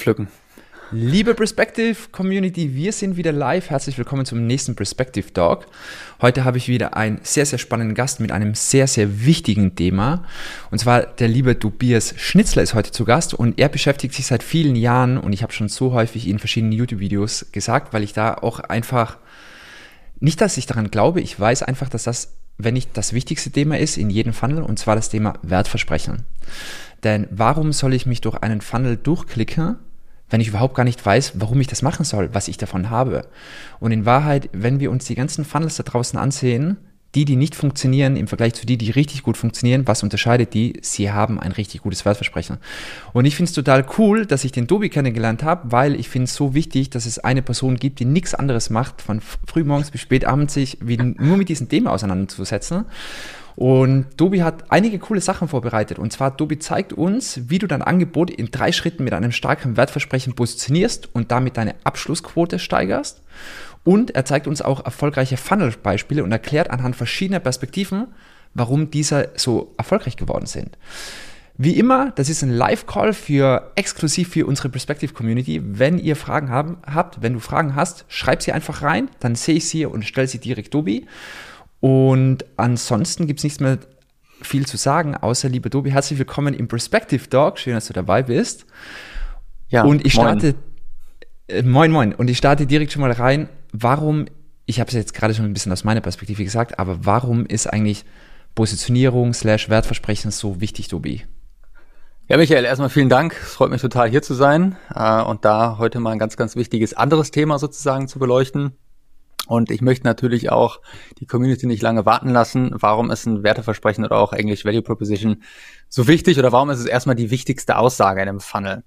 pflücken. Liebe Perspective Community, wir sind wieder live. Herzlich willkommen zum nächsten Perspective Talk. Heute habe ich wieder einen sehr, sehr spannenden Gast mit einem sehr, sehr wichtigen Thema. Und zwar der liebe Tobias Schnitzler ist heute zu Gast und er beschäftigt sich seit vielen Jahren und ich habe schon so häufig in verschiedenen YouTube-Videos gesagt, weil ich da auch einfach, nicht, dass ich daran glaube, ich weiß einfach, dass das, wenn nicht das wichtigste Thema ist in jedem Funnel und zwar das Thema Wertversprechen. Denn warum soll ich mich durch einen Funnel durchklicken? Wenn ich überhaupt gar nicht weiß, warum ich das machen soll, was ich davon habe. Und in Wahrheit, wenn wir uns die ganzen Funnels da draußen ansehen, die, die nicht funktionieren im Vergleich zu die, die richtig gut funktionieren, was unterscheidet die? Sie haben ein richtig gutes Wertversprechen. Und ich finde es total cool, dass ich den Tobi kennengelernt habe, weil ich finde es so wichtig, dass es eine Person gibt, die nichts anderes macht, von frühmorgens bis spät abends sich wie nur mit diesem Thema auseinanderzusetzen. Und Dobi hat einige coole Sachen vorbereitet. Und zwar, Dobi zeigt uns, wie du dein Angebot in drei Schritten mit einem starken Wertversprechen positionierst und damit deine Abschlussquote steigerst. Und er zeigt uns auch erfolgreiche Funnel-Beispiele und erklärt anhand verschiedener Perspektiven, warum diese so erfolgreich geworden sind. Wie immer, das ist ein Live-Call für exklusiv für unsere Perspective Community. Wenn ihr Fragen haben, habt, wenn du Fragen hast, schreib sie einfach rein, dann sehe ich sie und stelle sie direkt Dobi. Und ansonsten gibt es nichts mehr viel zu sagen, außer, liebe Dobi, herzlich willkommen im Perspective Dog. Schön, dass du dabei bist. Ja, und ich starte, moin. Äh, moin, moin. Und ich starte direkt schon mal rein. Warum, ich habe es jetzt gerade schon ein bisschen aus meiner Perspektive gesagt, aber warum ist eigentlich Positionierung slash Wertversprechen so wichtig, Dobi? Ja, Michael, erstmal vielen Dank. Es freut mich total, hier zu sein äh, und da heute mal ein ganz, ganz wichtiges anderes Thema sozusagen zu beleuchten. Und ich möchte natürlich auch die Community nicht lange warten lassen. Warum ist ein Werteversprechen oder auch English Value Proposition so wichtig oder warum ist es erstmal die wichtigste Aussage in einem Funnel?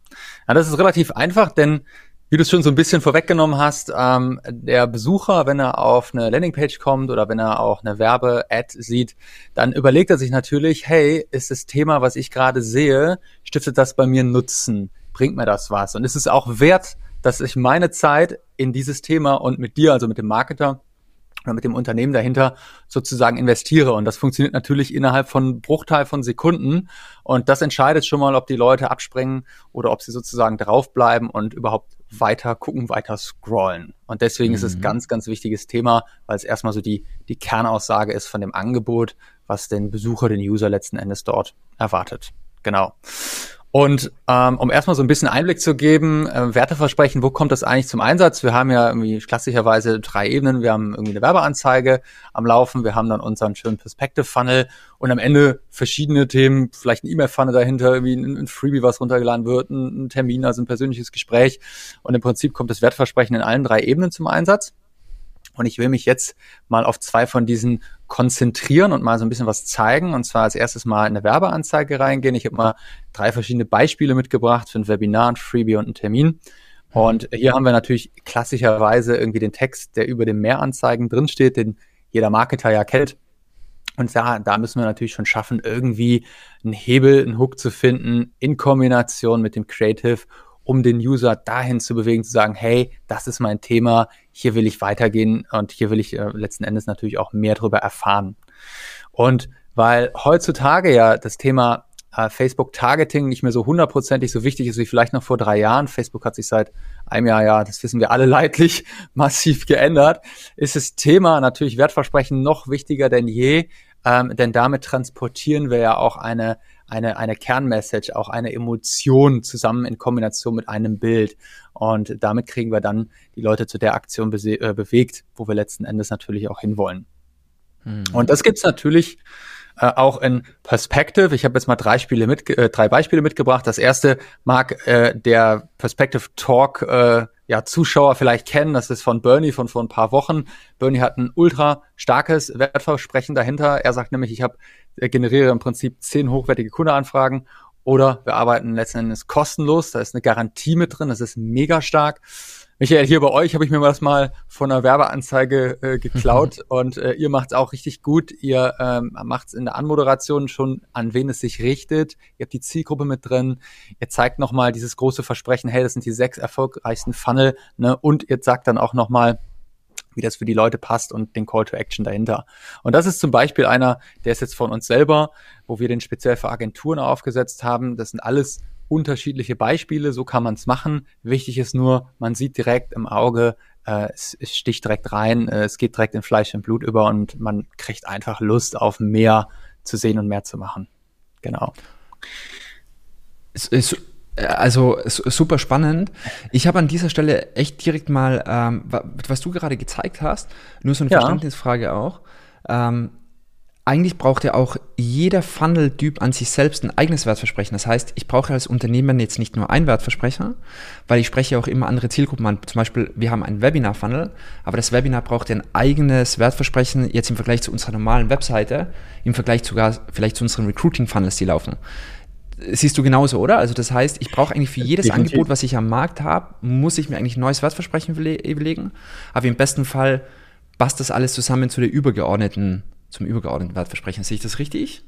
Ja, das ist relativ einfach, denn wie du es schon so ein bisschen vorweggenommen hast, ähm, der Besucher, wenn er auf eine Landingpage kommt oder wenn er auch eine Werbe-Ad sieht, dann überlegt er sich natürlich, hey, ist das Thema, was ich gerade sehe, stiftet das bei mir Nutzen? Bringt mir das was? Und ist es auch wert, dass ich meine Zeit in dieses Thema und mit dir, also mit dem Marketer oder mit dem Unternehmen dahinter sozusagen investiere. Und das funktioniert natürlich innerhalb von Bruchteil von Sekunden. Und das entscheidet schon mal, ob die Leute abspringen oder ob sie sozusagen draufbleiben und überhaupt weiter gucken, weiter scrollen. Und deswegen mhm. ist es mhm. ganz, ganz wichtiges Thema, weil es erstmal so die, die Kernaussage ist von dem Angebot, was den Besucher, den User letzten Endes dort erwartet. Genau. Und ähm, um erstmal so ein bisschen Einblick zu geben, äh, Werteversprechen, wo kommt das eigentlich zum Einsatz? Wir haben ja irgendwie klassischerweise drei Ebenen. Wir haben irgendwie eine Werbeanzeige am Laufen, wir haben dann unseren schönen Perspective-Funnel und am Ende verschiedene Themen, vielleicht ein E-Mail-Funnel dahinter, irgendwie ein, Freebie, was runtergeladen wird, ein Termin, also ein persönliches Gespräch. Und im Prinzip kommt das Wertversprechen in allen drei Ebenen zum Einsatz. Und ich will mich jetzt mal auf zwei von diesen konzentrieren und mal so ein bisschen was zeigen. Und zwar als erstes mal in eine Werbeanzeige reingehen. Ich habe mal drei verschiedene Beispiele mitgebracht für ein Webinar, ein Freebie und einen Termin. Und hier haben wir natürlich klassischerweise irgendwie den Text, der über den Mehranzeigen drinsteht, den jeder Marketer ja kennt. Und da, da müssen wir natürlich schon schaffen, irgendwie einen Hebel, einen Hook zu finden in Kombination mit dem Creative, um den User dahin zu bewegen, zu sagen, hey, das ist mein Thema, hier will ich weitergehen und hier will ich äh, letzten Endes natürlich auch mehr darüber erfahren. Und weil heutzutage ja das Thema äh, Facebook Targeting nicht mehr so hundertprozentig so wichtig ist wie vielleicht noch vor drei Jahren. Facebook hat sich seit einem Jahr, ja, das wissen wir alle leidlich, massiv geändert, ist das Thema natürlich Wertversprechen noch wichtiger denn je, ähm, denn damit transportieren wir ja auch eine eine, eine Kernmessage, auch eine Emotion zusammen in Kombination mit einem Bild. Und damit kriegen wir dann die Leute zu der Aktion be äh, bewegt, wo wir letzten Endes natürlich auch hinwollen. Mhm. Und das gibt's natürlich äh, auch in Perspective. Ich habe jetzt mal drei Spiele mit, äh, drei Beispiele mitgebracht. Das erste mag äh, der Perspective Talk äh, ja, Zuschauer vielleicht kennen. Das ist von Bernie von vor ein paar Wochen. Bernie hat ein ultra starkes Wertversprechen dahinter. Er sagt nämlich, ich habe äh, generiere im Prinzip zehn hochwertige Kundeanfragen oder wir arbeiten letzten Endes kostenlos. Da ist eine Garantie mit drin. Das ist mega stark. Michael, hier bei euch habe ich mir das mal von einer Werbeanzeige äh, geklaut und äh, ihr macht es auch richtig gut. Ihr ähm, macht es in der Anmoderation schon, an wen es sich richtet. Ihr habt die Zielgruppe mit drin. Ihr zeigt nochmal dieses große Versprechen, hey, das sind die sechs erfolgreichsten Funnel. Ne? Und ihr sagt dann auch nochmal, wie das für die Leute passt und den Call to Action dahinter. Und das ist zum Beispiel einer, der ist jetzt von uns selber, wo wir den speziell für Agenturen aufgesetzt haben. Das sind alles unterschiedliche Beispiele, so kann man es machen. Wichtig ist nur, man sieht direkt im Auge, äh, es, es, sticht direkt rein, äh, es geht direkt in Fleisch und Blut über und man kriegt einfach Lust auf mehr zu sehen und mehr zu machen. Genau. Es ist also super spannend. Ich habe an dieser Stelle echt direkt mal, ähm, was du gerade gezeigt hast, nur so eine ja. Verständnisfrage auch. Ähm, eigentlich braucht ja auch jeder Funnel-Typ an sich selbst ein eigenes Wertversprechen. Das heißt, ich brauche als Unternehmen jetzt nicht nur ein Wertversprechen, weil ich spreche auch immer andere Zielgruppen an. Zum Beispiel, wir haben ein Webinar-Funnel, aber das Webinar braucht ja ein eigenes Wertversprechen jetzt im Vergleich zu unserer normalen Webseite, im Vergleich sogar vielleicht zu unseren Recruiting-Funnels, die laufen. Siehst du genauso, oder? Also das heißt, ich brauche eigentlich für jedes Definitiv. Angebot, was ich am Markt habe, muss ich mir eigentlich ein neues Wertversprechen überlegen. Aber im besten Fall passt das alles zusammen zu der übergeordneten zum übergeordneten Wertversprechen. Sehe ich das richtig?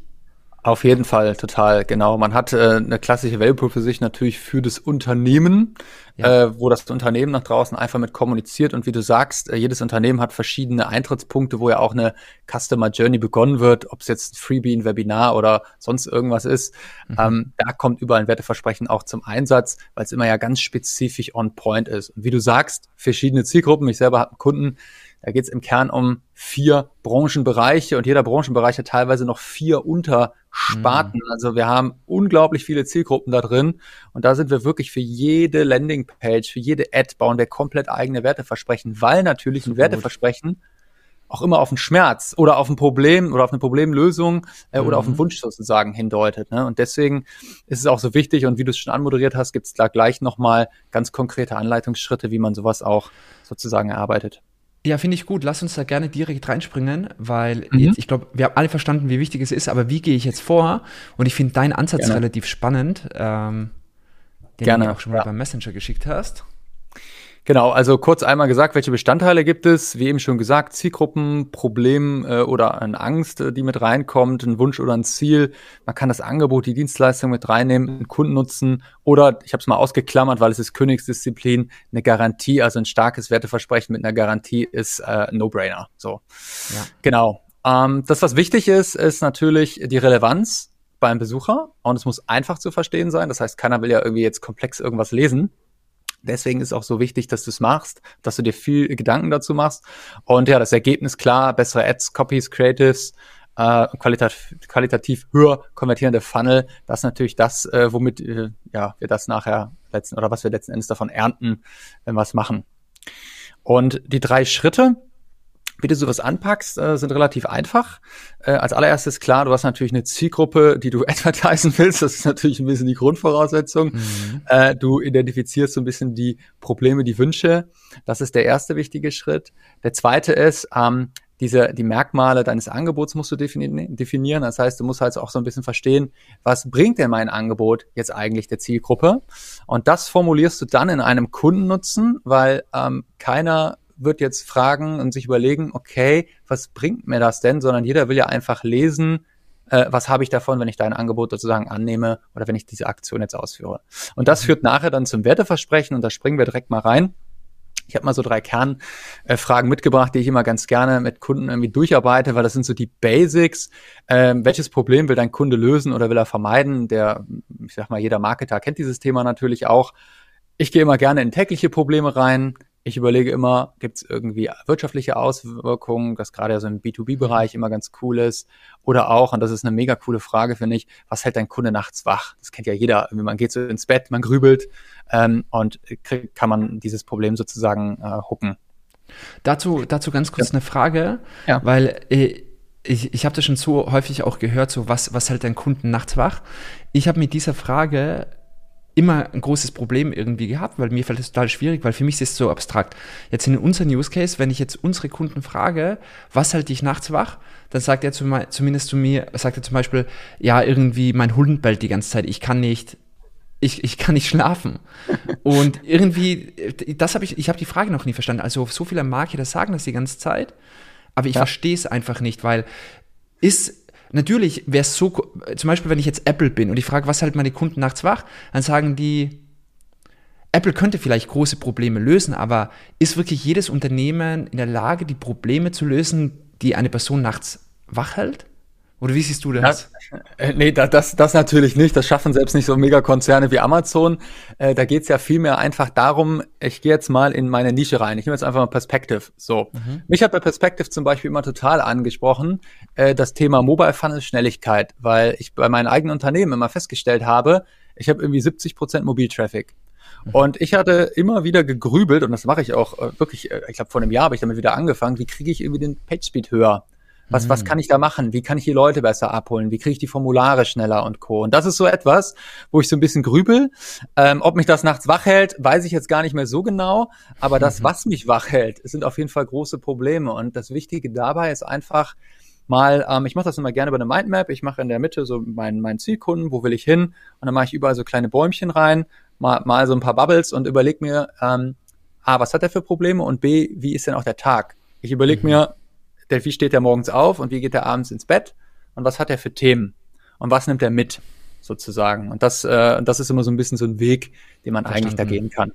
Auf jeden Fall, total, genau. Man hat äh, eine klassische Value Proposition natürlich für das Unternehmen, ja. äh, wo das Unternehmen nach draußen einfach mit kommuniziert. Und wie du sagst, äh, jedes Unternehmen hat verschiedene Eintrittspunkte, wo ja auch eine Customer Journey begonnen wird, ob es jetzt ein Freebie, ein Webinar oder sonst irgendwas ist. Mhm. Ähm, da kommt überall ein Werteversprechen auch zum Einsatz, weil es immer ja ganz spezifisch on point ist. Und wie du sagst, verschiedene Zielgruppen. Ich selber habe einen Kunden, da geht es im Kern um vier Branchenbereiche und jeder Branchenbereich hat teilweise noch vier Untersparten. Mhm. Also wir haben unglaublich viele Zielgruppen da drin und da sind wir wirklich für jede Landingpage, für jede Ad bauen wir komplett eigene Werteversprechen, weil natürlich ein Werteversprechen auch immer auf einen Schmerz oder auf ein Problem oder auf eine Problemlösung äh, mhm. oder auf einen mhm. Wunsch sozusagen hindeutet. Ne? Und deswegen ist es auch so wichtig und wie du es schon anmoderiert hast, gibt es da gleich nochmal ganz konkrete Anleitungsschritte, wie man sowas auch sozusagen erarbeitet. Ja, finde ich gut. Lass uns da gerne direkt reinspringen, weil mhm. jetzt, ich glaube, wir haben alle verstanden, wie wichtig es ist, aber wie gehe ich jetzt vor? Und ich finde deinen Ansatz gerne. relativ spannend, ähm, den gerne. du mir auch schon mal ja. beim Messenger geschickt hast. Genau, also kurz einmal gesagt, welche Bestandteile gibt es? Wie eben schon gesagt, Zielgruppen, Problem äh, oder eine Angst, äh, die mit reinkommt, ein Wunsch oder ein Ziel. Man kann das Angebot, die Dienstleistung mit reinnehmen, einen Kunden nutzen oder, ich habe es mal ausgeklammert, weil es ist Königsdisziplin, eine Garantie, also ein starkes Werteversprechen mit einer Garantie ist äh, No-Brainer. So, ja. genau. Ähm, das, was wichtig ist, ist natürlich die Relevanz beim Besucher und es muss einfach zu verstehen sein. Das heißt, keiner will ja irgendwie jetzt komplex irgendwas lesen. Deswegen ist auch so wichtig, dass du es machst, dass du dir viel Gedanken dazu machst. Und ja, das Ergebnis klar, bessere Ads, Copies, Creatives, äh, qualitativ, qualitativ höher konvertierende Funnel, das ist natürlich das, äh, womit äh, ja, wir das nachher letzten oder was wir letzten Endes davon ernten, wenn wir es machen. Und die drei Schritte, wie du sowas anpackst, äh, sind relativ einfach. Äh, als allererstes klar, du hast natürlich eine Zielgruppe, die du advertisen willst. Das ist natürlich ein bisschen die Grundvoraussetzung. Mhm. Äh, du identifizierst so ein bisschen die Probleme, die Wünsche. Das ist der erste wichtige Schritt. Der zweite ist, ähm, diese, die Merkmale deines Angebots musst du definieren. Das heißt, du musst halt auch so ein bisschen verstehen, was bringt denn mein Angebot jetzt eigentlich der Zielgruppe? Und das formulierst du dann in einem Kundennutzen, weil ähm, keiner wird jetzt fragen und sich überlegen, okay, was bringt mir das denn? Sondern jeder will ja einfach lesen, äh, was habe ich davon, wenn ich dein Angebot sozusagen annehme oder wenn ich diese Aktion jetzt ausführe. Und das mhm. führt nachher dann zum Werteversprechen und da springen wir direkt mal rein. Ich habe mal so drei Kernfragen äh, mitgebracht, die ich immer ganz gerne mit Kunden irgendwie durcharbeite, weil das sind so die Basics. Ähm, welches Problem will dein Kunde lösen oder will er vermeiden? Der, ich sag mal, jeder Marketer kennt dieses Thema natürlich auch. Ich gehe immer gerne in tägliche Probleme rein. Ich überlege immer, gibt es irgendwie wirtschaftliche Auswirkungen, das gerade ja so im B2B-Bereich immer ganz cool ist. Oder auch, und das ist eine mega coole Frage, finde ich, was hält dein Kunde nachts wach? Das kennt ja jeder. Man geht so ins Bett, man grübelt ähm, und krieg, kann man dieses Problem sozusagen äh, hucken. Dazu, dazu ganz kurz ja. eine Frage, ja. weil äh, ich, ich habe das schon so häufig auch gehört, so was, was hält dein Kunden nachts wach? Ich habe mit dieser Frage immer ein großes Problem irgendwie gehabt, weil mir fällt es total schwierig, weil für mich ist es so abstrakt. Jetzt in unserem Use Case, wenn ich jetzt unsere Kunden frage, was halte ich nachts wach, dann sagt er zumindest zu mir, sagt er zum Beispiel, ja, irgendwie mein Hund bellt die ganze Zeit, ich kann nicht, ich, ich kann nicht schlafen. Und irgendwie, das habe ich, ich habe die Frage noch nie verstanden. Also so viele Marketer sagen das die ganze Zeit, aber ich ja. verstehe es einfach nicht, weil ist natürlich wäre es so, zum Beispiel, wenn ich jetzt Apple bin und ich frage, was halt meine Kunden nachts wach, dann sagen die, Apple könnte vielleicht große Probleme lösen, aber ist wirklich jedes Unternehmen in der Lage, die Probleme zu lösen, die eine Person nachts wach hält? Oder wie siehst du das? Ja, äh, nee, da, das, das natürlich nicht. Das schaffen selbst nicht so Megakonzerne wie Amazon. Äh, da geht's ja vielmehr einfach darum, ich gehe jetzt mal in meine Nische rein. Ich nehme jetzt einfach mal Perspective. So. Mhm. Mich hat bei Perspective zum Beispiel immer total angesprochen, äh, das Thema Mobile Funnel Schnelligkeit, weil ich bei meinen eigenen Unternehmen immer festgestellt habe, ich habe irgendwie 70 Prozent Mobiltraffic. Mhm. Und ich hatte immer wieder gegrübelt, und das mache ich auch äh, wirklich, äh, ich glaube, vor einem Jahr habe ich damit wieder angefangen, wie kriege ich irgendwie den Page Speed höher? Was, mhm. was kann ich da machen? Wie kann ich die Leute besser abholen? Wie kriege ich die Formulare schneller und Co. Und das ist so etwas, wo ich so ein bisschen grübel. Ähm, ob mich das nachts wach hält, weiß ich jetzt gar nicht mehr so genau. Aber das, mhm. was mich wach hält, sind auf jeden Fall große Probleme. Und das Wichtige dabei ist einfach, mal, ähm, ich mache das immer gerne über eine Mindmap. Ich mache in der Mitte so meinen mein Zielkunden, wo will ich hin? Und dann mache ich überall so kleine Bäumchen rein, mal, mal so ein paar Bubbles und überleg mir, ähm, A, was hat er für Probleme? Und B, wie ist denn auch der Tag? Ich überlege mhm. mir, der, wie steht er morgens auf und wie geht er abends ins Bett und was hat er für Themen und was nimmt er mit sozusagen. Und das, äh, das ist immer so ein bisschen so ein Weg, den man Verstanden. eigentlich da gehen kann.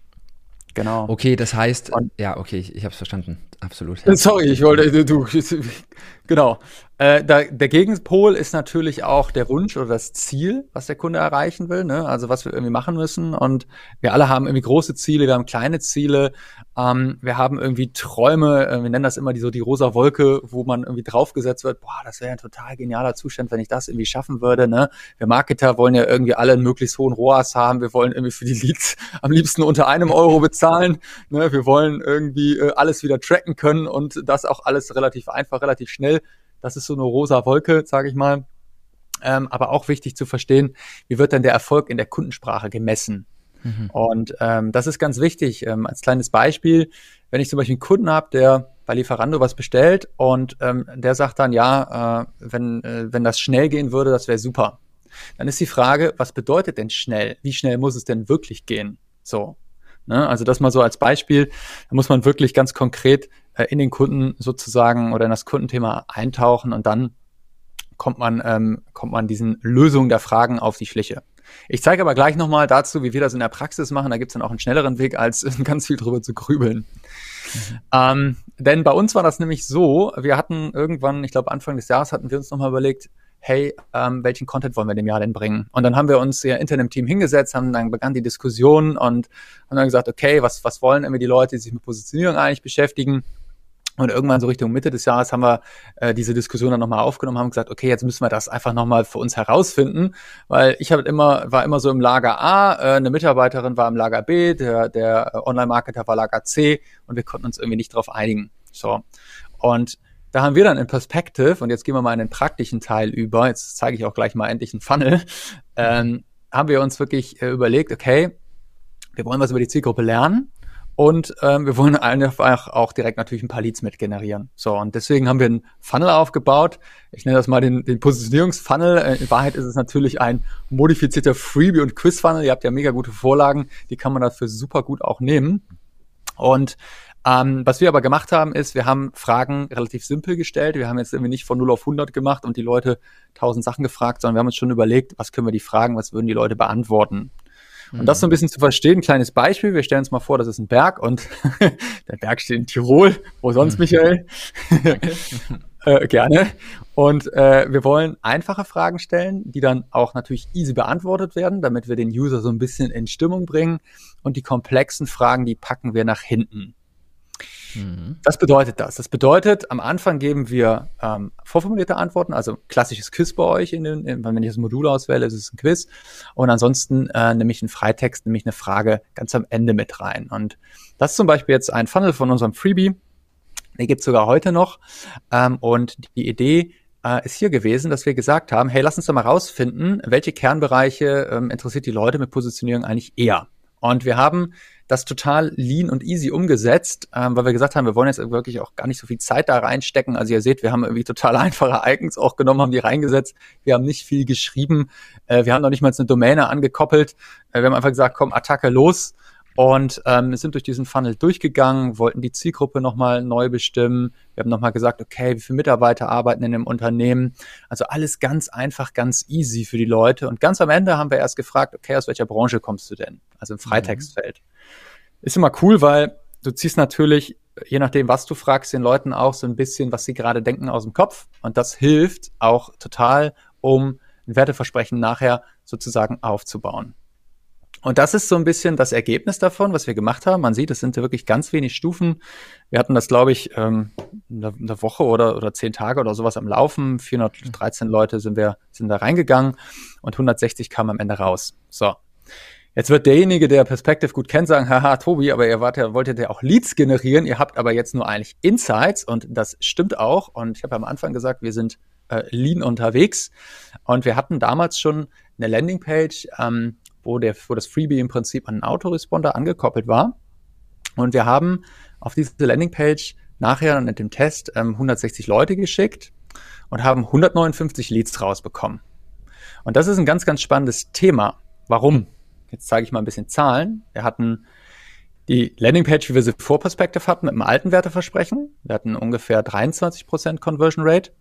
Genau. Okay, das heißt, und, ja, okay, ich, ich habe es verstanden. Absolut. Ja. Sorry, ich wollte, du, du genau. Äh, da, der Gegenpol ist natürlich auch der Wunsch oder das Ziel, was der Kunde erreichen will, ne? also was wir irgendwie machen müssen. Und wir alle haben irgendwie große Ziele, wir haben kleine Ziele, ähm, wir haben irgendwie Träume, äh, wir nennen das immer die, so die rosa Wolke, wo man irgendwie draufgesetzt wird, boah, das wäre ein total genialer Zustand, wenn ich das irgendwie schaffen würde. Ne? Wir Marketer wollen ja irgendwie alle einen möglichst hohen ROAS haben, wir wollen irgendwie für die Leads am liebsten unter einem Euro bezahlen, ne? wir wollen irgendwie äh, alles wieder tracken können und das auch alles relativ einfach, relativ schnell das ist so eine rosa Wolke, sage ich mal. Ähm, aber auch wichtig zu verstehen, wie wird denn der Erfolg in der Kundensprache gemessen? Mhm. Und ähm, das ist ganz wichtig. Ähm, als kleines Beispiel, wenn ich zum Beispiel einen Kunden habe, der bei Lieferando was bestellt und ähm, der sagt dann, ja, äh, wenn, äh, wenn das schnell gehen würde, das wäre super. Dann ist die Frage, was bedeutet denn schnell? Wie schnell muss es denn wirklich gehen? So. Ne? Also das mal so als Beispiel, da muss man wirklich ganz konkret in den Kunden sozusagen oder in das Kundenthema eintauchen und dann kommt man, ähm, kommt man diesen Lösungen der Fragen auf die Schliche. Ich zeige aber gleich nochmal dazu, wie wir das in der Praxis machen. Da gibt es dann auch einen schnelleren Weg, als ganz viel drüber zu grübeln. Mhm. Ähm, denn bei uns war das nämlich so, wir hatten irgendwann, ich glaube Anfang des Jahres hatten wir uns nochmal überlegt, hey, ähm, welchen Content wollen wir dem Jahr denn bringen? Und dann haben wir uns ja intern im Team hingesetzt, haben dann begann die Diskussion und haben dann gesagt, okay, was, was wollen irgendwie die Leute, die sich mit Positionierung eigentlich beschäftigen? Und irgendwann so Richtung Mitte des Jahres haben wir äh, diese Diskussion dann nochmal aufgenommen, haben gesagt, okay, jetzt müssen wir das einfach nochmal für uns herausfinden, weil ich habe immer, war immer so im Lager A, äh, eine Mitarbeiterin war im Lager B, der, der Online-Marketer war Lager C und wir konnten uns irgendwie nicht darauf einigen. So. Und da haben wir dann in Perspective, und jetzt gehen wir mal in den praktischen Teil über, jetzt zeige ich auch gleich mal endlich einen Funnel, ähm, haben wir uns wirklich äh, überlegt, okay, wir wollen was über die Zielgruppe lernen und ähm, wir wollen einfach auch direkt natürlich ein paar Leads mit generieren. So, und deswegen haben wir einen Funnel aufgebaut. Ich nenne das mal den, den Positionierungsfunnel. Äh, in Wahrheit ist es natürlich ein modifizierter Freebie- und Quiz-Funnel. Ihr habt ja mega gute Vorlagen, die kann man dafür super gut auch nehmen. Und ähm, was wir aber gemacht haben, ist, wir haben Fragen relativ simpel gestellt. Wir haben jetzt irgendwie nicht von 0 auf 100 gemacht und die Leute tausend Sachen gefragt, sondern wir haben uns schon überlegt, was können wir die fragen, was würden die Leute beantworten. Und das so ein bisschen zu verstehen, ein kleines Beispiel. Wir stellen uns mal vor, das ist ein Berg und der Berg steht in Tirol. Wo sonst, mhm. Michael? äh, gerne. Und äh, wir wollen einfache Fragen stellen, die dann auch natürlich easy beantwortet werden, damit wir den User so ein bisschen in Stimmung bringen. Und die komplexen Fragen, die packen wir nach hinten. Mhm. Was bedeutet das? Das bedeutet, am Anfang geben wir ähm, vorformulierte Antworten, also klassisches Quiz bei euch, in den, in, wenn ich das Modul auswähle, ist es ein Quiz. Und ansonsten äh, nehme ich einen Freitext, nehme ich eine Frage ganz am Ende mit rein. Und das ist zum Beispiel jetzt ein Funnel von unserem Freebie. Den gibt's sogar heute noch. Ähm, und die Idee äh, ist hier gewesen, dass wir gesagt haben, hey, lass uns doch mal rausfinden, welche Kernbereiche ähm, interessiert die Leute mit Positionierung eigentlich eher. Und wir haben das total lean und easy umgesetzt, ähm, weil wir gesagt haben, wir wollen jetzt wirklich auch gar nicht so viel Zeit da reinstecken. Also ihr seht, wir haben irgendwie total einfache Icons auch genommen, haben die reingesetzt. Wir haben nicht viel geschrieben. Äh, wir haben noch nicht mal eine Domäne angekoppelt. Äh, wir haben einfach gesagt, komm, Attacke los. Und ähm, sind durch diesen Funnel durchgegangen, wollten die Zielgruppe nochmal neu bestimmen. Wir haben nochmal gesagt, okay, wie viele Mitarbeiter arbeiten in dem Unternehmen. Also alles ganz einfach, ganz easy für die Leute. Und ganz am Ende haben wir erst gefragt, okay, aus welcher Branche kommst du denn? Also im Freitextfeld. Mhm. Ist immer cool, weil du ziehst natürlich je nachdem, was du fragst, den Leuten auch so ein bisschen, was sie gerade denken aus dem Kopf. Und das hilft auch total, um ein Werteversprechen nachher sozusagen aufzubauen. Und das ist so ein bisschen das Ergebnis davon, was wir gemacht haben. Man sieht, es sind wirklich ganz wenig Stufen. Wir hatten das, glaube ich, ähm, eine Woche oder, oder zehn Tage oder sowas am Laufen. 413 Leute sind wir, sind da reingegangen und 160 kamen am Ende raus. So. Jetzt wird derjenige, der Perspective gut kennt, sagen, haha, Tobi, aber ihr wart ja, wolltet ja auch Leads generieren, ihr habt aber jetzt nur eigentlich Insights und das stimmt auch. Und ich habe am Anfang gesagt, wir sind äh, lean unterwegs und wir hatten damals schon eine Landingpage, ähm, wo, der, wo das Freebie im Prinzip an einen Autoresponder angekoppelt war. Und wir haben auf diese Landingpage nachher mit dem Test ähm, 160 Leute geschickt und haben 159 Leads rausbekommen. Und das ist ein ganz, ganz spannendes Thema. Warum? Jetzt zeige ich mal ein bisschen Zahlen. Wir hatten die Landingpage, wie wir sie vor Perspective hatten, mit einem alten Werteversprechen. Wir hatten ungefähr 23% Conversion Rate.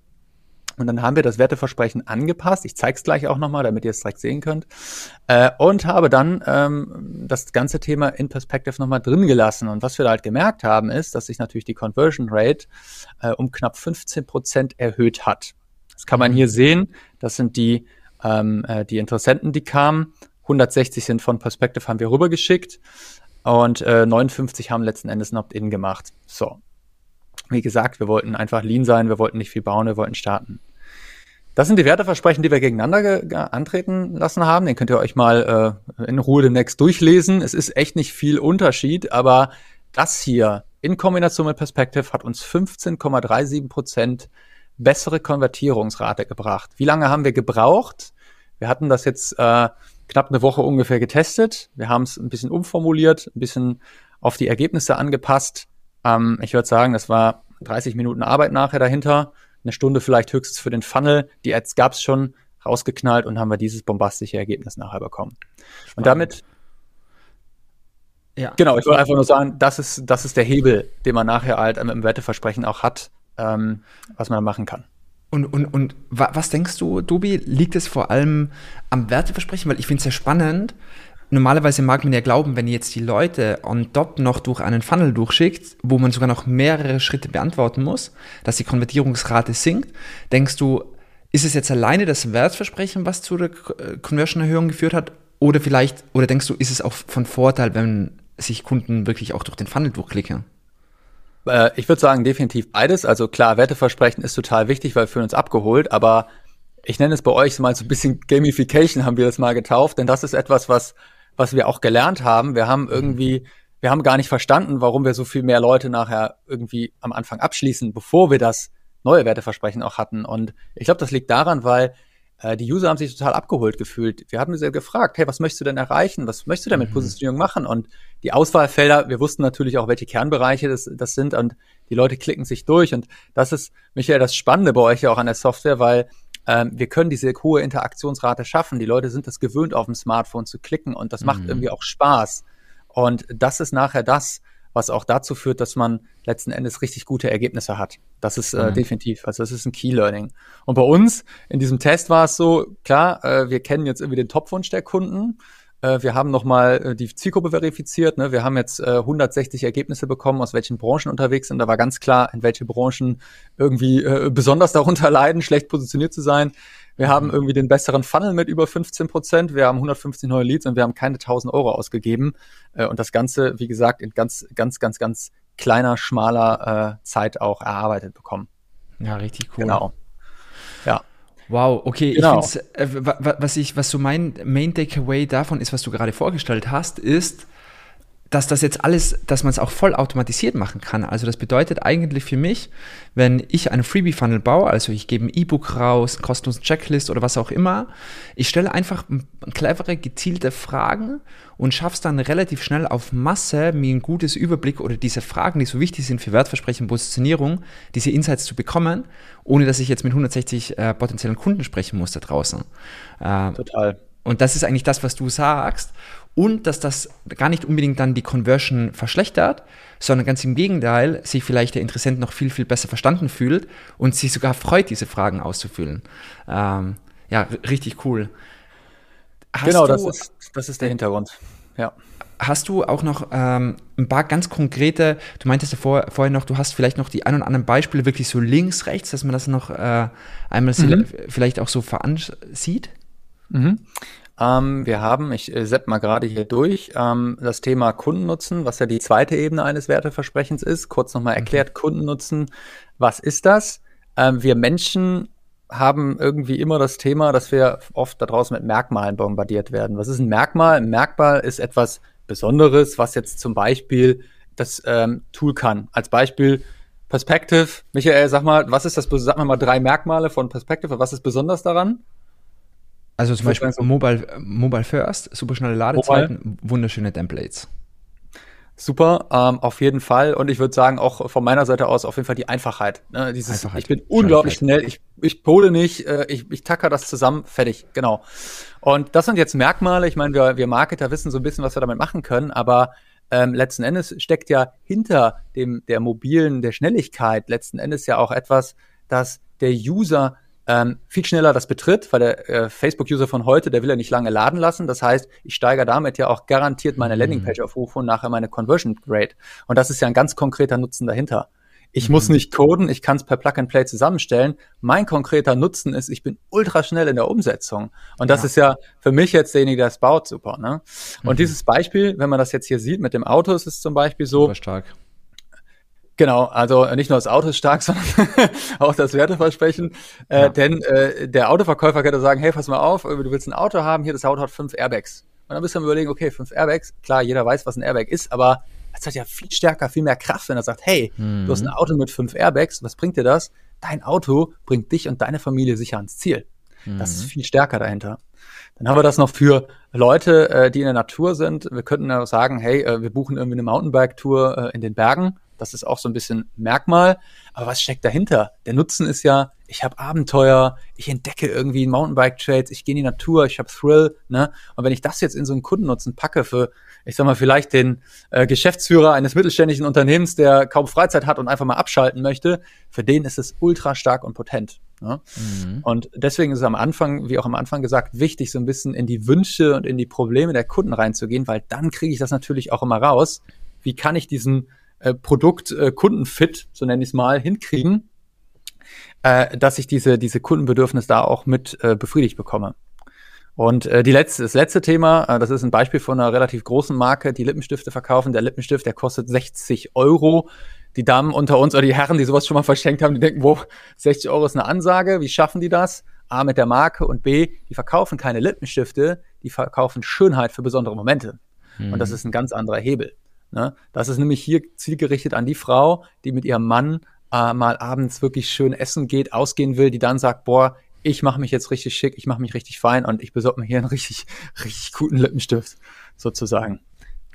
Und dann haben wir das Werteversprechen angepasst. Ich zeige es gleich auch nochmal, damit ihr es direkt sehen könnt. Äh, und habe dann ähm, das ganze Thema in Perspective nochmal drin gelassen. Und was wir da halt gemerkt haben, ist, dass sich natürlich die Conversion Rate äh, um knapp 15 Prozent erhöht hat. Das kann man hier sehen. Das sind die, ähm, äh, die Interessenten, die kamen. 160 sind von Perspective, haben wir rübergeschickt. Und äh, 59 haben letzten Endes ein Opt-in gemacht. So. Wie gesagt, wir wollten einfach lean sein, wir wollten nicht viel bauen, wir wollten starten. Das sind die Werteversprechen, die wir gegeneinander antreten lassen haben. Den könnt ihr euch mal äh, in Ruhe demnächst durchlesen. Es ist echt nicht viel Unterschied, aber das hier in Kombination mit Perspective hat uns 15,37 Prozent bessere Konvertierungsrate gebracht. Wie lange haben wir gebraucht? Wir hatten das jetzt äh, knapp eine Woche ungefähr getestet. Wir haben es ein bisschen umformuliert, ein bisschen auf die Ergebnisse angepasst. Ähm, ich würde sagen, das war 30 Minuten Arbeit nachher dahinter eine Stunde vielleicht höchstens für den Funnel. Die Ads gab es schon, rausgeknallt und haben wir dieses bombastische Ergebnis nachher bekommen. Spannend. Und damit ja. Genau, ich wollte einfach nur sagen, das ist, das ist der Hebel, den man nachher halt mit dem Werteversprechen auch hat, ähm, was man machen kann. Und, und, und was denkst du, Dubi, liegt es vor allem am Werteversprechen? Weil ich finde es sehr spannend, normalerweise mag man ja glauben, wenn jetzt die Leute on top noch durch einen Funnel durchschickt, wo man sogar noch mehrere Schritte beantworten muss, dass die Konvertierungsrate sinkt, denkst du, ist es jetzt alleine das Wertversprechen, was zu der Conversion-Erhöhung geführt hat? Oder vielleicht, oder denkst du, ist es auch von Vorteil, wenn sich Kunden wirklich auch durch den Funnel durchklicken? Äh, ich würde sagen, definitiv beides. Also klar, Werteversprechen ist total wichtig, weil wir uns abgeholt, aber ich nenne es bei euch mal so ein bisschen Gamification, haben wir das mal getauft, denn das ist etwas, was was wir auch gelernt haben. Wir haben irgendwie, wir haben gar nicht verstanden, warum wir so viel mehr Leute nachher irgendwie am Anfang abschließen, bevor wir das neue Werteversprechen auch hatten. Und ich glaube, das liegt daran, weil äh, die User haben sich total abgeholt gefühlt. Wir haben sie gefragt, hey, was möchtest du denn erreichen? Was möchtest du denn mit mhm. Positionierung machen? Und die Auswahlfelder, wir wussten natürlich auch, welche Kernbereiche das, das sind und die Leute klicken sich durch. Und das ist, Michael, das Spannende bei euch ja auch an der Software, weil ähm, wir können diese hohe Interaktionsrate schaffen. Die Leute sind das gewöhnt, auf dem Smartphone zu klicken und das macht mhm. irgendwie auch Spaß. Und das ist nachher das, was auch dazu führt, dass man letzten Endes richtig gute Ergebnisse hat. Das ist äh, mhm. definitiv, also das ist ein Key Learning. Und bei uns in diesem Test war es so, klar, äh, wir kennen jetzt irgendwie den Topwunsch der Kunden wir haben nochmal äh, die Zielgruppe verifiziert. Ne? Wir haben jetzt äh, 160 Ergebnisse bekommen, aus welchen Branchen unterwegs sind. Da war ganz klar, in welche Branchen irgendwie äh, besonders darunter leiden, schlecht positioniert zu sein. Wir haben mhm. irgendwie den besseren Funnel mit über 15 Prozent. Wir haben 150 neue Leads und wir haben keine 1000 Euro ausgegeben. Äh, und das Ganze, wie gesagt, in ganz, ganz, ganz, ganz kleiner, schmaler äh, Zeit auch erarbeitet bekommen. Ja, richtig cool. Genau. Wow, okay. Genau. Ich äh, was ich, was so mein Main Takeaway davon ist, was du gerade vorgestellt hast, ist, dass das jetzt alles, dass man es auch voll automatisiert machen kann. Also das bedeutet eigentlich für mich, wenn ich einen Freebie-Funnel baue, also ich gebe ein E-Book raus, einen kostenlosen Checklist oder was auch immer, ich stelle einfach clevere, gezielte Fragen und schaffe es dann relativ schnell auf Masse, mir ein gutes Überblick oder diese Fragen, die so wichtig sind für Wertversprechen und Positionierung, diese Insights zu bekommen, ohne dass ich jetzt mit 160 äh, potenziellen Kunden sprechen muss da draußen. Äh, Total. Und das ist eigentlich das, was du sagst und dass das gar nicht unbedingt dann die Conversion verschlechtert, sondern ganz im Gegenteil, sich vielleicht der Interessent noch viel, viel besser verstanden fühlt und sich sogar freut, diese Fragen auszufüllen. Ähm, ja, richtig cool. Hast genau, das ist, das ist der Hintergrund. Ja. hast du auch noch ähm, ein paar ganz konkrete, du meintest ja vor, vorher noch, du hast vielleicht noch die ein oder anderen Beispiele wirklich so links, rechts, dass man das noch äh, einmal mhm. vielleicht auch so veransieht? Mhm. Ähm, wir haben, ich äh, sepp mal gerade hier durch, ähm, das Thema Kundennutzen, was ja die zweite Ebene eines Werteversprechens ist. Kurz nochmal mhm. erklärt, mhm. Kundennutzen, was ist das? Ähm, wir Menschen haben irgendwie immer das Thema, dass wir oft da draußen mit Merkmalen bombardiert werden. Was ist ein Merkmal? Ein Merkmal ist etwas Besonderes, was jetzt zum Beispiel das ähm, Tool kann. Als Beispiel Perspective. Michael, sag mal, was ist das, sag mal mal drei Merkmale von Perspective. Was ist besonders daran? Also zum Beispiel Mobile, Mobile First, super schnelle Ladezeiten, Mobile. wunderschöne Templates. Super, ähm, auf jeden Fall. Und ich würde sagen, auch von meiner Seite aus auf jeden Fall die Einfachheit. Ne? Dieses, Einfachheit. Ich bin unglaublich schnell, ich, ich pole nicht, äh, ich, ich tacker das zusammen, fertig, genau. Und das sind jetzt Merkmale. Ich meine, wir, wir Marketer wissen so ein bisschen, was wir damit machen können, aber ähm, letzten Endes steckt ja hinter dem der mobilen, der Schnelligkeit letzten Endes ja auch etwas, dass der User ähm, viel schneller das betritt, weil der äh, Facebook-User von heute, der will ja nicht lange laden lassen. Das heißt, ich steigere damit ja auch garantiert meine mhm. Landingpage-Aufrufe und nachher meine Conversion Rate. Und das ist ja ein ganz konkreter Nutzen dahinter. Ich mhm. muss nicht coden, ich kann es per Plug and Play zusammenstellen. Mein konkreter Nutzen ist, ich bin ultra schnell in der Umsetzung. Und das ja. ist ja für mich jetzt derjenige, der es baut, super. Ne? Und mhm. dieses Beispiel, wenn man das jetzt hier sieht mit dem Auto, ist es zum Beispiel so. Super stark. Genau, also nicht nur das Auto ist stark, sondern auch das Werteversprechen. Äh, ja. Denn äh, der Autoverkäufer könnte sagen, hey, pass mal auf, du willst ein Auto haben, hier das Auto hat fünf Airbags. Und dann bist du am überlegen, okay, fünf Airbags, klar, jeder weiß, was ein Airbag ist, aber es hat ja viel stärker, viel mehr Kraft, wenn er sagt, hey, mhm. du hast ein mhm. Auto mit fünf Airbags, was bringt dir das? Dein Auto bringt dich und deine Familie sicher ans Ziel. Mhm. Das ist mhm. viel stärker dahinter. Dann haben wir das noch für Leute, äh, die in der Natur sind. Wir könnten ja sagen, hey, äh, wir buchen irgendwie eine Mountainbike-Tour äh, in den Bergen das ist auch so ein bisschen Merkmal. Aber was steckt dahinter? Der Nutzen ist ja, ich habe Abenteuer, ich entdecke irgendwie Mountainbike-Trades, ich gehe in die Natur, ich habe Thrill. Ne? Und wenn ich das jetzt in so einen Kundennutzen packe für, ich sag mal, vielleicht den äh, Geschäftsführer eines mittelständischen Unternehmens, der kaum Freizeit hat und einfach mal abschalten möchte, für den ist es ultra stark und potent. Ne? Mhm. Und deswegen ist es am Anfang, wie auch am Anfang gesagt, wichtig, so ein bisschen in die Wünsche und in die Probleme der Kunden reinzugehen, weil dann kriege ich das natürlich auch immer raus. Wie kann ich diesen äh, Produkt äh, Kundenfit, so nenne ich es mal, hinkriegen, äh, dass ich diese, diese Kundenbedürfnis da auch mit äh, befriedigt bekomme. Und äh, die letzte, das letzte Thema, äh, das ist ein Beispiel von einer relativ großen Marke, die Lippenstifte verkaufen. Der Lippenstift, der kostet 60 Euro. Die Damen unter uns oder die Herren, die sowas schon mal verschenkt haben, die denken, wo 60 Euro ist eine Ansage. Wie schaffen die das? A, mit der Marke und B, die verkaufen keine Lippenstifte, die verkaufen Schönheit für besondere Momente. Mhm. Und das mhm. ist ein ganz anderer Hebel. Ne? Das ist nämlich hier zielgerichtet an die Frau, die mit ihrem Mann äh, mal abends wirklich schön essen geht, ausgehen will, die dann sagt, boah, ich mache mich jetzt richtig schick, ich mache mich richtig fein und ich besorge mir hier einen richtig, richtig guten Lippenstift, sozusagen.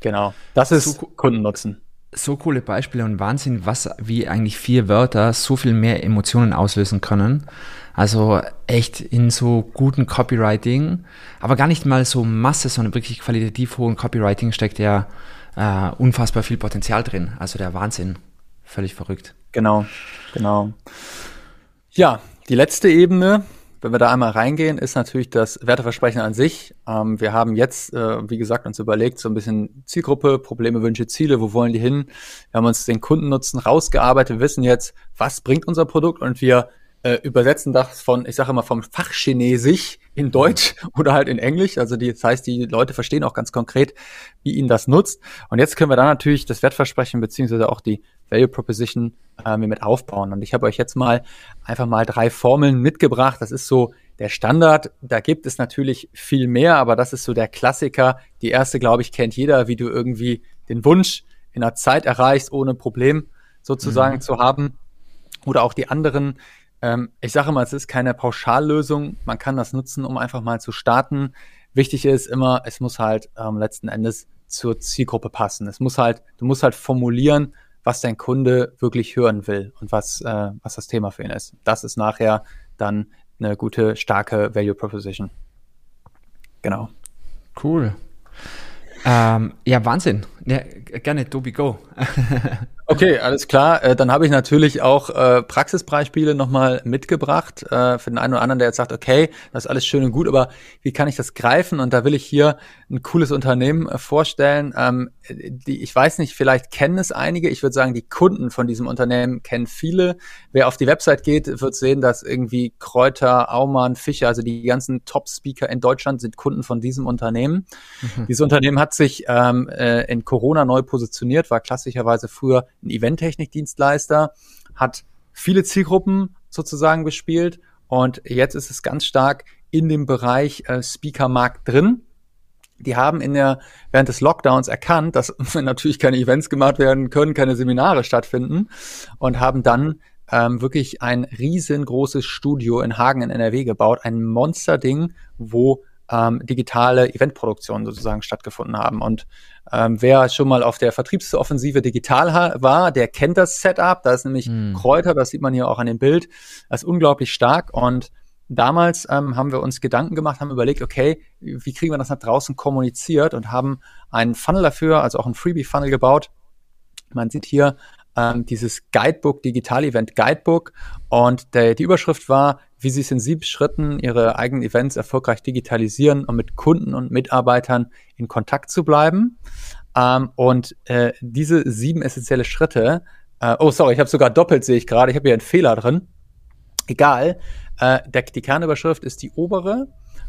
Genau. Das ist so, Kundennutzen. So coole Beispiele und Wahnsinn, was wie eigentlich vier Wörter so viel mehr Emotionen auslösen können. Also echt in so guten Copywriting, aber gar nicht mal so Masse, sondern wirklich qualitativ hohen Copywriting steckt ja äh, unfassbar viel Potenzial drin. Also der Wahnsinn. Völlig verrückt. Genau, genau. Ja, die letzte Ebene, wenn wir da einmal reingehen, ist natürlich das Werteversprechen an sich. Ähm, wir haben jetzt, äh, wie gesagt, uns überlegt, so ein bisschen Zielgruppe, Probleme, Wünsche, Ziele, wo wollen die hin? Wir haben uns den Kundennutzen rausgearbeitet, wir wissen jetzt, was bringt unser Produkt und wir äh, übersetzen das von, ich sage immer, vom Fachchinesisch in Deutsch oder halt in Englisch. Also die, das heißt, die Leute verstehen auch ganz konkret, wie ihnen das nutzt. Und jetzt können wir da natürlich das Wertversprechen beziehungsweise auch die Value Proposition äh, mit aufbauen. Und ich habe euch jetzt mal einfach mal drei Formeln mitgebracht. Das ist so der Standard. Da gibt es natürlich viel mehr, aber das ist so der Klassiker. Die erste, glaube ich, kennt jeder, wie du irgendwie den Wunsch in einer Zeit erreichst, ohne Problem sozusagen mhm. zu haben. Oder auch die anderen, ähm, ich sage mal, es ist keine Pauschallösung. Man kann das nutzen, um einfach mal zu starten. Wichtig ist immer, es muss halt ähm, letzten Endes zur Zielgruppe passen. Es muss halt, du musst halt formulieren, was dein Kunde wirklich hören will und was, äh, was das Thema für ihn ist. Das ist nachher dann eine gute, starke Value Proposition. Genau. Cool. Ähm, ja, Wahnsinn. Ja, gerne, Tobi, go. okay, alles klar. Äh, dann habe ich natürlich auch äh, Praxisbeispiele nochmal mitgebracht äh, für den einen oder anderen, der jetzt sagt, okay, das ist alles schön und gut, aber wie kann ich das greifen? Und da will ich hier ein cooles Unternehmen äh, vorstellen. Ähm, die, ich weiß nicht, vielleicht kennen es einige. Ich würde sagen, die Kunden von diesem Unternehmen kennen viele. Wer auf die Website geht, wird sehen, dass irgendwie Kräuter, Aumann, Fischer, also die ganzen Top-Speaker in Deutschland sind Kunden von diesem Unternehmen. Mhm. Dieses Unternehmen hat sich ähm, äh, in Corona neu positioniert, war klassischerweise früher ein Eventtechnik-Dienstleister, hat viele Zielgruppen sozusagen bespielt und jetzt ist es ganz stark in dem Bereich äh, Speaker-Markt drin. Die haben in der, während des Lockdowns erkannt, dass natürlich keine Events gemacht werden können, keine Seminare stattfinden und haben dann ähm, wirklich ein riesengroßes Studio in Hagen in NRW gebaut, ein Monsterding, wo ähm, digitale Eventproduktionen sozusagen stattgefunden haben. Und ähm, wer schon mal auf der Vertriebsoffensive digital war, der kennt das Setup. Da ist nämlich mhm. Kräuter, das sieht man hier auch an dem Bild. Das ist unglaublich stark und damals ähm, haben wir uns Gedanken gemacht, haben überlegt, okay, wie kriegen wir das nach draußen kommuniziert und haben einen Funnel dafür, also auch einen Freebie-Funnel gebaut. Man sieht hier ähm, dieses Guidebook, Digital-Event Guidebook und der, die Überschrift war, wie sie es in sieben Schritten ihre eigenen Events erfolgreich digitalisieren, um mit Kunden und Mitarbeitern in Kontakt zu bleiben. Ähm, und äh, diese sieben essentielle Schritte, äh, oh sorry, ich habe sogar doppelt, sehe ich gerade, ich habe hier einen Fehler drin. Egal, äh, der, die Kernüberschrift ist die obere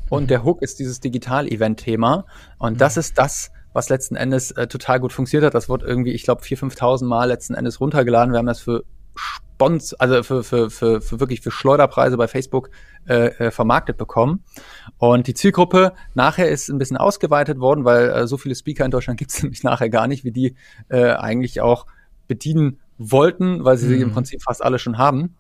und mhm. der Hook ist dieses Digital-Event-Thema. Und mhm. das ist das, was letzten Endes äh, total gut funktioniert hat. Das wurde irgendwie, ich glaube, 4.000, 5.000 Mal letzten Endes runtergeladen. Wir haben das für Spons, also für, für, für, für wirklich für Schleuderpreise bei Facebook äh, äh, vermarktet bekommen. Und die Zielgruppe nachher ist ein bisschen ausgeweitet worden, weil äh, so viele Speaker in Deutschland gibt es nämlich nachher gar nicht, wie die äh, eigentlich auch bedienen wollten, weil sie mhm. sie im Prinzip fast alle schon haben.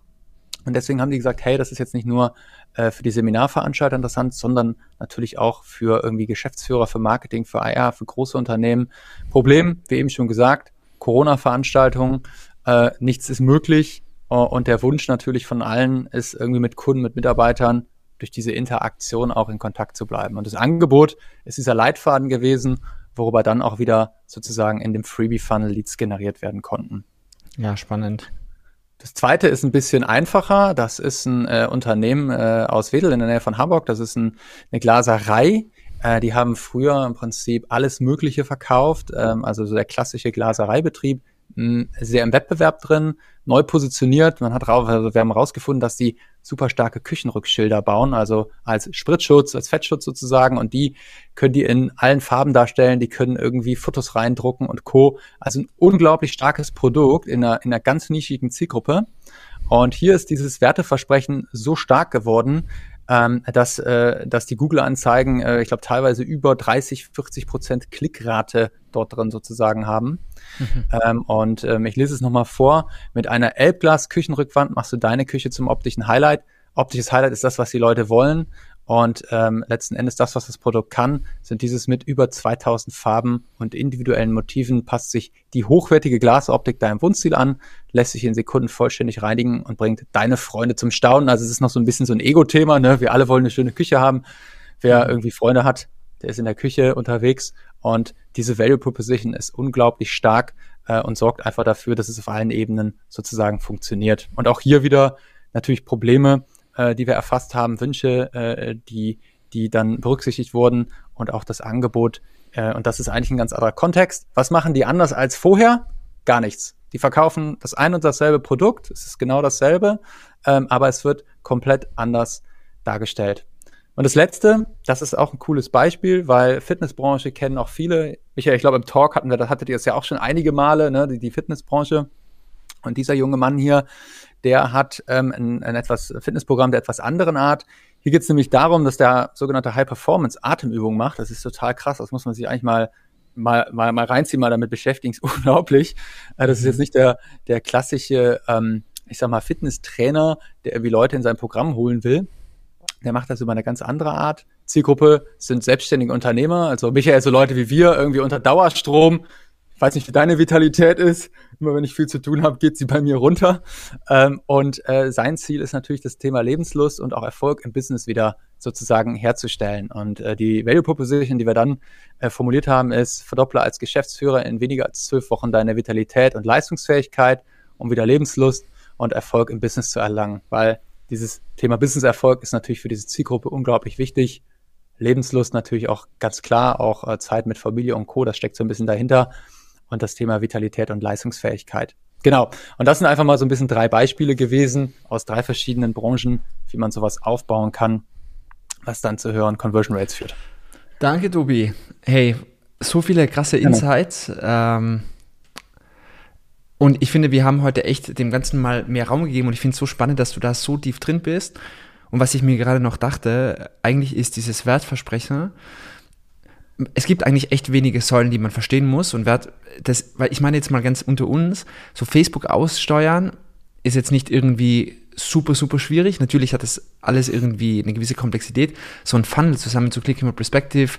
Und deswegen haben die gesagt, hey, das ist jetzt nicht nur äh, für die Seminarveranstalter interessant, sondern natürlich auch für irgendwie Geschäftsführer, für Marketing, für IR, für große Unternehmen. Problem, wie eben schon gesagt, Corona-Veranstaltungen, äh, nichts ist möglich. Äh, und der Wunsch natürlich von allen ist, irgendwie mit Kunden, mit Mitarbeitern durch diese Interaktion auch in Kontakt zu bleiben. Und das Angebot ist dieser Leitfaden gewesen, worüber dann auch wieder sozusagen in dem Freebie-Funnel Leads generiert werden konnten. Ja, spannend. Das zweite ist ein bisschen einfacher. Das ist ein äh, Unternehmen äh, aus Wedel in der Nähe von Hamburg. Das ist ein, eine Glaserei. Äh, die haben früher im Prinzip alles Mögliche verkauft. Ähm, also so der klassische Glasereibetrieb sehr im Wettbewerb drin, neu positioniert. Man hat also wir haben herausgefunden, dass die super starke Küchenrückschilder bauen, also als Spritzschutz, als Fettschutz sozusagen. Und die können die in allen Farben darstellen, die können irgendwie Fotos reindrucken und Co. Also ein unglaublich starkes Produkt in einer, in einer ganz nischigen Zielgruppe. Und hier ist dieses Werteversprechen so stark geworden, ähm, dass, äh, dass die Google-Anzeigen, äh, ich glaube, teilweise über 30, 40 Prozent Klickrate dort drin sozusagen haben. Mhm. Ähm, und ähm, ich lese es nochmal vor. Mit einer Elbglas-Küchenrückwand machst du deine Küche zum optischen Highlight. Optisches Highlight ist das, was die Leute wollen. Und ähm, letzten Endes das, was das Produkt kann, sind dieses mit über 2000 Farben und individuellen Motiven passt sich die hochwertige Glasoptik deinem Wohnstil an, lässt sich in Sekunden vollständig reinigen und bringt deine Freunde zum Staunen. Also es ist noch so ein bisschen so ein Ego-Thema. Ne? Wir alle wollen eine schöne Küche haben. Wer mhm. irgendwie Freunde hat, der ist in der Küche unterwegs und diese Value Proposition ist unglaublich stark äh, und sorgt einfach dafür, dass es auf allen Ebenen sozusagen funktioniert. Und auch hier wieder natürlich Probleme äh, die wir erfasst haben, Wünsche, äh, die, die dann berücksichtigt wurden und auch das Angebot. Äh, und das ist eigentlich ein ganz anderer Kontext. Was machen die anders als vorher? Gar nichts. Die verkaufen das ein und dasselbe Produkt, es ist genau dasselbe, ähm, aber es wird komplett anders dargestellt. Und das letzte, das ist auch ein cooles Beispiel, weil Fitnessbranche kennen auch viele. Michael, ich glaube, im Talk hatten wir, das hattet ihr es ja auch schon einige Male, ne, die, die Fitnessbranche. Und dieser junge Mann hier, der hat ähm, ein, ein etwas Fitnessprogramm der etwas anderen Art. Hier geht es nämlich darum, dass der sogenannte High-Performance-Atemübung macht. Das ist total krass. Das muss man sich eigentlich mal mal, mal, mal reinziehen, mal damit beschäftigen. ist unglaublich. Äh, das ist jetzt nicht der, der klassische, ähm, ich sag mal, Fitnesstrainer, der irgendwie Leute in sein Programm holen will. Der macht das über eine ganz andere Art. Zielgruppe sind selbstständige Unternehmer, also Michael, so Leute wie wir, irgendwie unter Dauerstrom, weiß nicht, wie deine Vitalität ist. Immer wenn ich viel zu tun habe, geht sie bei mir runter. Ähm, und äh, sein Ziel ist natürlich das Thema Lebenslust und auch Erfolg im Business wieder sozusagen herzustellen. Und äh, die Value Proposition, die wir dann äh, formuliert haben, ist, verdopple als Geschäftsführer in weniger als zwölf Wochen deine Vitalität und Leistungsfähigkeit, um wieder Lebenslust und Erfolg im Business zu erlangen. Weil dieses Thema Business-Erfolg ist natürlich für diese Zielgruppe unglaublich wichtig. Lebenslust natürlich auch ganz klar, auch äh, Zeit mit Familie und Co., das steckt so ein bisschen dahinter. Und das Thema Vitalität und Leistungsfähigkeit. Genau. Und das sind einfach mal so ein bisschen drei Beispiele gewesen aus drei verschiedenen Branchen, wie man sowas aufbauen kann, was dann zu höheren Conversion Rates führt. Danke, Tobi. Hey, so viele krasse Insights. Ähm, und ich finde, wir haben heute echt dem Ganzen mal mehr Raum gegeben und ich finde es so spannend, dass du da so tief drin bist. Und was ich mir gerade noch dachte, eigentlich ist dieses Wertversprechen, es gibt eigentlich echt wenige Säulen, die man verstehen muss und Wert, das, weil ich meine jetzt mal ganz unter uns, so Facebook aussteuern ist jetzt nicht irgendwie super, super schwierig. Natürlich hat das alles irgendwie eine gewisse Komplexität. So ein Funnel zusammenzuklicken mit Perspective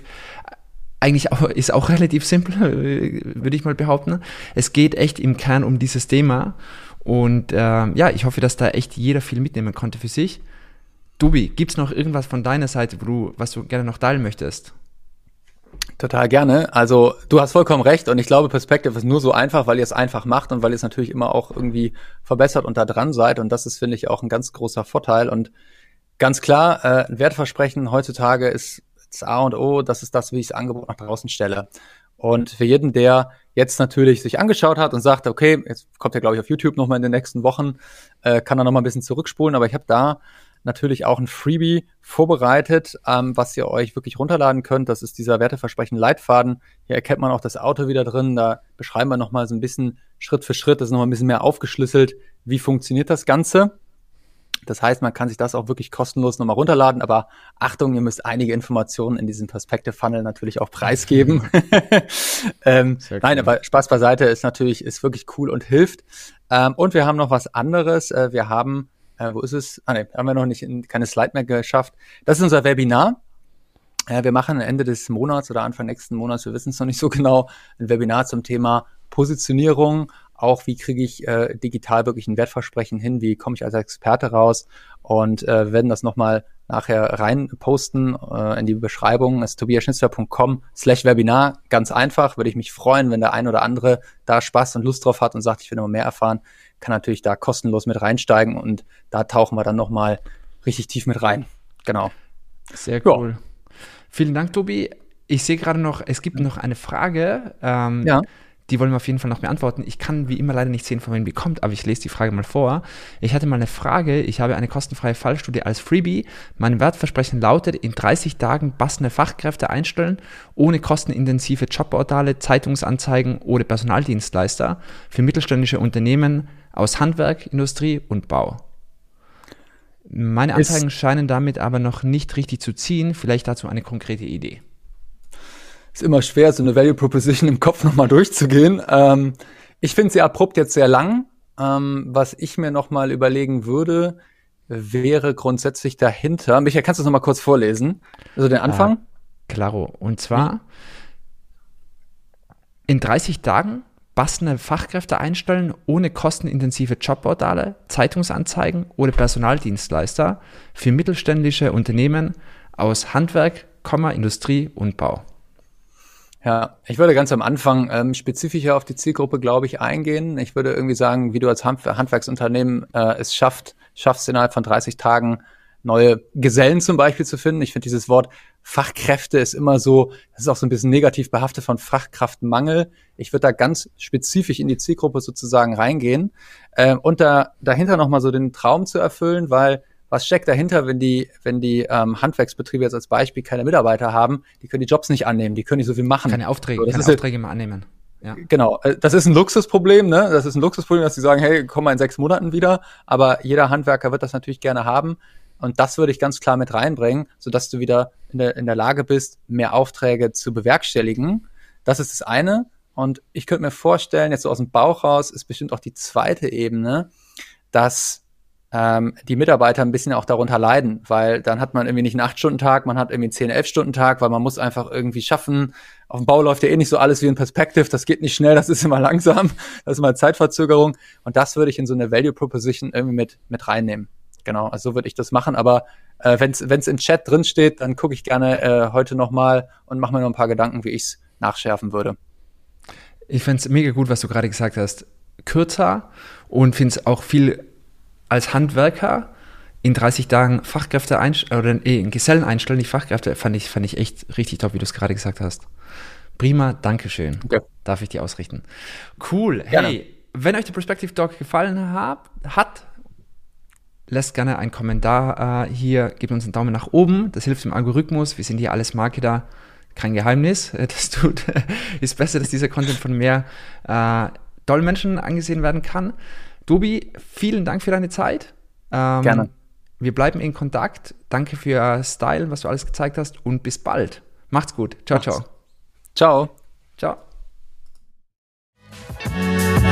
eigentlich auch, ist auch relativ simpel, würde ich mal behaupten. Es geht echt im Kern um dieses Thema. Und äh, ja, ich hoffe, dass da echt jeder viel mitnehmen konnte für sich. Dubi, gibt es noch irgendwas von deiner Seite, wo du, was du gerne noch teilen möchtest? Total gerne. Also du hast vollkommen recht und ich glaube, Perspective ist nur so einfach, weil ihr es einfach macht und weil ihr es natürlich immer auch irgendwie verbessert und da dran seid. Und das ist, finde ich, auch ein ganz großer Vorteil. Und ganz klar, äh, ein Wertversprechen heutzutage ist das A und O, das ist das, wie ich das Angebot nach draußen stelle. Und für jeden, der jetzt natürlich sich angeschaut hat und sagt, okay, jetzt kommt ja, glaube ich, auf YouTube nochmal in den nächsten Wochen, äh, kann er nochmal ein bisschen zurückspulen, aber ich habe da natürlich auch ein Freebie vorbereitet, ähm, was ihr euch wirklich runterladen könnt. Das ist dieser Werteversprechen Leitfaden. Hier erkennt man auch das Auto wieder drin. Da beschreiben wir nochmal so ein bisschen Schritt für Schritt. Das ist nochmal ein bisschen mehr aufgeschlüsselt. Wie funktioniert das Ganze? Das heißt, man kann sich das auch wirklich kostenlos nochmal runterladen, aber Achtung, ihr müsst einige Informationen in diesem Perspective Funnel natürlich auch preisgeben. ähm, cool. Nein, aber Spaß beiseite ist natürlich, ist wirklich cool und hilft. Ähm, und wir haben noch was anderes. Äh, wir haben äh, wo ist es? Ah ne, haben wir noch nicht in, keine Slide mehr geschafft. Das ist unser Webinar. Äh, wir machen Ende des Monats oder Anfang nächsten Monats, wir wissen es noch nicht so genau, ein Webinar zum Thema Positionierung, auch wie kriege ich äh, digital wirklich ein Wertversprechen hin, wie komme ich als Experte raus und äh, werden das nochmal nachher rein posten äh, in die Beschreibung. Ist tobiaschnitzler.com slash Webinar. Ganz einfach, würde ich mich freuen, wenn der ein oder andere da Spaß und Lust drauf hat und sagt, ich will noch mehr erfahren kann natürlich da kostenlos mit reinsteigen und da tauchen wir dann nochmal richtig tief mit rein. Genau. Sehr cool. Ja. Vielen Dank, Tobi. Ich sehe gerade noch, es gibt noch eine Frage. Ähm, ja. Die wollen wir auf jeden Fall noch beantworten. Ich kann wie immer leider nicht sehen, von wem die kommt, aber ich lese die Frage mal vor. Ich hatte mal eine Frage. Ich habe eine kostenfreie Fallstudie als Freebie. Mein Wertversprechen lautet, in 30 Tagen passende Fachkräfte einstellen, ohne kostenintensive Jobportale, Zeitungsanzeigen oder Personaldienstleister für mittelständische Unternehmen aus Handwerk, Industrie und Bau. Meine Anzeigen scheinen damit aber noch nicht richtig zu ziehen. Vielleicht dazu eine konkrete Idee. Ist immer schwer, so eine Value Proposition im Kopf nochmal durchzugehen. Ähm, ich finde sie abrupt jetzt sehr lang. Ähm, was ich mir nochmal überlegen würde, wäre grundsätzlich dahinter. Michael, kannst du es nochmal kurz vorlesen? Also den Anfang? Äh, klaro. Und zwar in 30 Tagen passende Fachkräfte einstellen, ohne kostenintensive Jobportale, Zeitungsanzeigen oder Personaldienstleister für mittelständische Unternehmen aus Handwerk, Industrie und Bau. Ja, ich würde ganz am Anfang ähm, spezifischer auf die Zielgruppe, glaube ich, eingehen. Ich würde irgendwie sagen, wie du als Hand Handwerksunternehmen äh, es schafft, schaffst innerhalb von 30 Tagen neue Gesellen zum Beispiel zu finden. Ich finde dieses Wort Fachkräfte ist immer so, das ist auch so ein bisschen negativ behaftet von Fachkraftmangel. Ich würde da ganz spezifisch in die Zielgruppe sozusagen reingehen äh, und da dahinter nochmal so den Traum zu erfüllen, weil was steckt dahinter, wenn die, wenn die ähm, Handwerksbetriebe jetzt als Beispiel keine Mitarbeiter haben, die können die Jobs nicht annehmen, die können nicht so viel machen. Keine Aufträge, so, keine Aufträge mehr annehmen. Ja. Genau, äh, das ist ein Luxusproblem, ne? Das ist ein Luxusproblem, dass sie sagen, hey, komm mal in sechs Monaten wieder. Aber jeder Handwerker wird das natürlich gerne haben. Und das würde ich ganz klar mit reinbringen, sodass du wieder in der, in der Lage bist, mehr Aufträge zu bewerkstelligen. Das ist das eine. Und ich könnte mir vorstellen, jetzt so aus dem Bauch raus, ist bestimmt auch die zweite Ebene, dass ähm, die Mitarbeiter ein bisschen auch darunter leiden, weil dann hat man irgendwie nicht einen 8-Stunden-Tag, man hat irgendwie einen 10-, 11-Stunden-Tag, weil man muss einfach irgendwie schaffen. Auf dem Bau läuft ja eh nicht so alles wie in Perspective, das geht nicht schnell, das ist immer langsam, das ist immer Zeitverzögerung. Und das würde ich in so eine Value Proposition irgendwie mit, mit reinnehmen. Genau, also so würde ich das machen, aber Äh, Wenn es im Chat drin steht, dann gucke ich gerne äh, heute nochmal und mache mir noch ein paar Gedanken, wie ich es nachschärfen würde. Ich finde es mega gut, was du gerade gesagt hast. Kürzer und finde es auch viel als Handwerker in 30 Tagen Fachkräfte einstellen, oder eh, in Gesellen einstellen, nicht Fachkräfte, fand ich, fand ich echt richtig top, wie du es gerade gesagt hast. Prima, Dankeschön. Okay. Darf ich dir ausrichten. Cool. Gerne. Hey, wenn euch der Perspective Dog gefallen hab, hat, lasst gerne einen Kommentar äh, hier, gebt uns einen Daumen nach oben. Das hilft dem Algorithmus. Wir sind hier alles Marketer. Kein Geheimnis. Das tut, ist besser, dass dieser Content von mehr äh, tollen Menschen angesehen werden kann. Dobi, vielen Dank für deine Zeit. Ähm, gerne. Wir bleiben in Kontakt. Danke für Style, was du alles gezeigt hast und bis bald. Macht's gut. Ciao, Macht's. ciao. Ciao. Ciao.